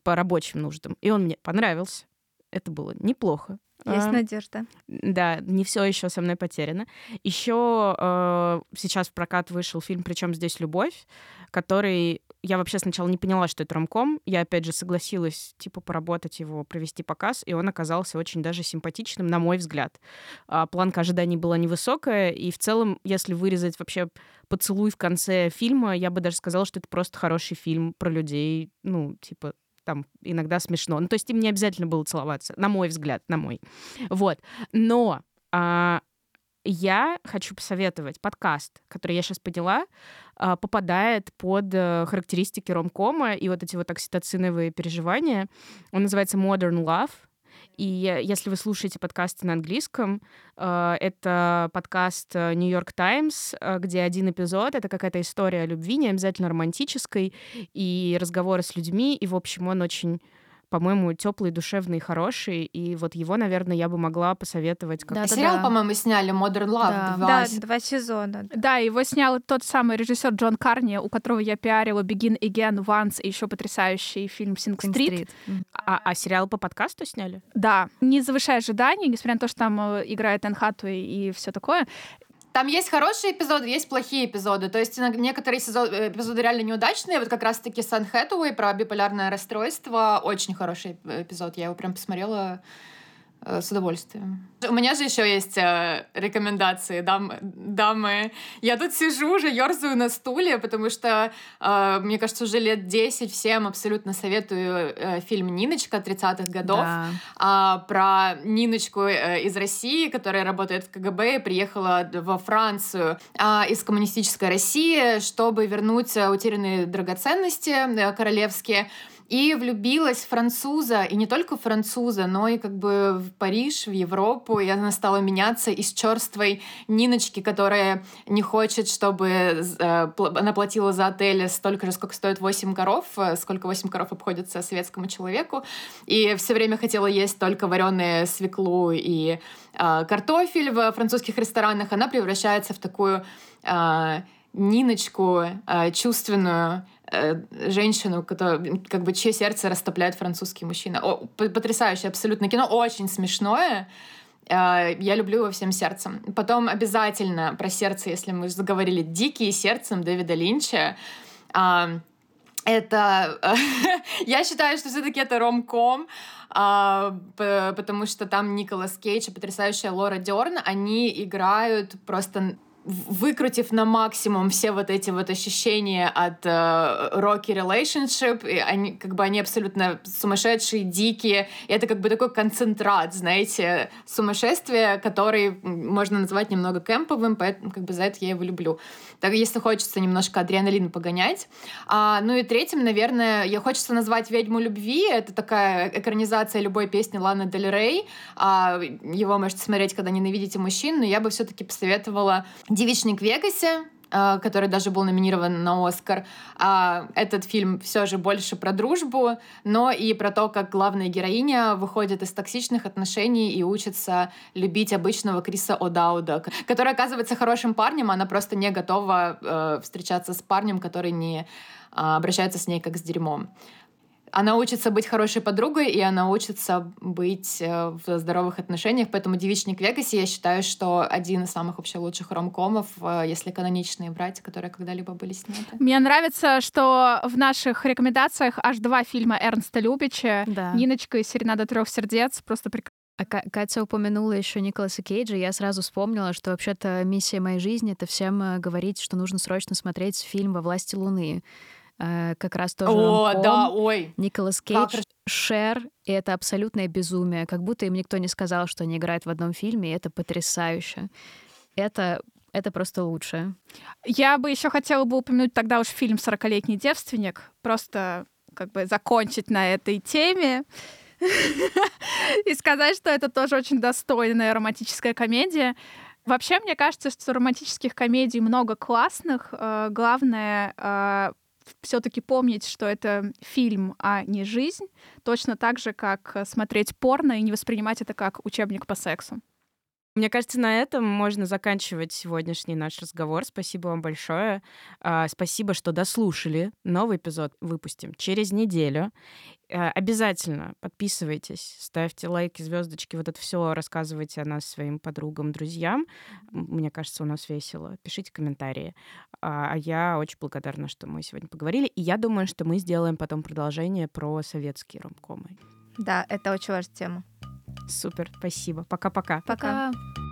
по рабочим нуждам, и он мне понравился. Это было неплохо. Есть А, надежда. Да, не все еще со мной потеряно. Еще э, сейчас в прокат вышел фильм «Причем здесь любовь», который я вообще сначала не поняла, что это ромком. Я опять же согласилась типа поработать его, провести показ, и он оказался очень даже симпатичным, на мой взгляд. А, планка ожиданий была невысокая, и в целом, если вырезать вообще поцелуй в конце фильма, я бы даже сказала, что это просто хороший фильм про людей, ну, типа там иногда смешно. Ну, то есть им не обязательно было целоваться, на мой взгляд, на мой. Вот. Но а, я хочу посоветовать подкаст, который я сейчас поняла, а, попадает под э, характеристики ромкома и вот эти вот окситоциновые переживания. Он называется Modern Love. И если вы слушаете подкасты на английском, э, это подкаст э, New York Times, э, где один эпизод — это какая-то история о любви, не обязательно романтической, и разговоры с людьми, и, в общем, он очень по-моему, теплый, душевный, хороший, и вот его, наверное, я бы могла посоветовать как Да, Сериал, по-моему, сняли Modern Love Да. 2. Да, два сезона. Да, его снял тот самый режиссер Джон Карни, у которого я пиарила Begin Again Once и еще потрясающий фильм Sing Street. Street. Мгм. А, а сериал по подкасту сняли? Да, не завышая ожиданий, несмотря на то, что там э, играет Энн Хатуэй и все такое. Там есть хорошие эпизоды, есть плохие эпизоды. То есть некоторые сезо- э, эпизоды реально неудачные. Вот как раз-таки Сан Хэтэуэй про биполярное расстройство. Очень хороший э, эпизод. Я его прям посмотрела с удовольствием. У меня же еще есть э, рекомендации, дам, дамы. Я тут сижу уже, ерзаю на стуле, потому что, э, мне кажется, уже лет 10 всем абсолютно советую э, фильм «Ниночка» 30-х годов Да. а, про Ниночку э, из России, которая работает в КГБ и приехала во Францию а, из коммунистической России, чтобы вернуть э, утерянные драгоценности э, королевские. И влюбилась в француза, и не только в француза, но и как бы в Париж, в Европу. И она стала меняться из черствой Ниночки, которая не хочет, чтобы э, она платила за отель столько же, сколько стоит 8 коров, э, сколько 8 коров обходится светскому человеку. И все время хотела есть только вареные свеклу и э, картофель в французских ресторанах. Она превращается в такую Ниночку чувственную женщину, которая, как бы, чье сердце растопляет французский мужчина. О, потрясающее абсолютно кино, очень смешное. Э, Я люблю его всем сердцем. Потом обязательно про сердце, если мы заговорили «Дикие сердцем» Дэвида Линча. А, Это... Я считаю, что все таки это ромком, а, потому что там Николас Кейдж и потрясающая Лора Дерн, они играют просто выкрутив на максимум все вот эти вот ощущения от э, Rocky Relationship, и они как бы они абсолютно сумасшедшие, дикие, и это как бы такой концентрат, знаете, сумасшествия, который можно назвать немного кемповым, поэтому как бы за это я его люблю. Так, если хочется немножко адреналин погонять. А, ну и третьим, наверное, я хочется назвать «Ведьму любви». Это такая экранизация любой песни Ланы Дель Рей. А, его можете смотреть, когда ненавидите мужчин, но я бы все таки посоветовала «Девичник в Вегасе», а, который даже был номинирован на Оскар. А, Этот фильм все же больше про дружбу, но и про то, как главная героиня выходит из токсичных отношений и учится любить обычного Криса О'Дауда, который оказывается хорошим парнем, а она просто не готова э, встречаться с парнем, который не а, обращается с ней как с дерьмом. Она учится быть хорошей подругой, и она учится быть э, в здоровых отношениях. Поэтому «Девичник в Вегасе» я считаю, что один из самых вообще лучших ромкомов, э, если каноничные братья, которые когда-либо были сняты. Мне нравится, что в наших рекомендациях аж два фильма Эрнста Любича Да. «Ниночка» и «Серенада трех сердец». Просто прекрасно. А Ка- Катя упомянула еще Николаса Кейджа, я сразу вспомнила, что вообще-то миссия моей жизни — это всем э, говорить, что нужно срочно смотреть фильм «Во власти Луны». Э, Как раз тоже О, ромком. да, ой. Николас Как Кейдж, Шер, и это абсолютное безумие. Как будто им никто не сказал, что они играют в одном фильме, и это потрясающе. Это, это просто лучше. Я бы еще хотела бы упомянуть тогда уж фильм «Сорокалетний девственник». Просто как бы закончить на этой теме и сказать, что это тоже очень достойная романтическая комедия. Вообще, мне кажется, что романтических комедий много классных. Э, главное э, все-таки помнить, что это фильм, а не жизнь, точно так же, как смотреть порно и не воспринимать это как учебник по сексу. Мне кажется, на этом можно заканчивать сегодняшний наш разговор. Спасибо вам большое. А, спасибо, что дослушали. Новый эпизод выпустим через неделю. А, обязательно подписывайтесь, ставьте лайки, звездочки, вот это все рассказывайте о нас своим подругам, друзьям. Мне кажется, у нас весело. Пишите комментарии. А, а я очень благодарна, что мы сегодня поговорили. И я думаю, что мы сделаем потом продолжение про советские ромкомы. Да, это очень важная тема. Супер, спасибо. Пока-пока. Пока. Пока.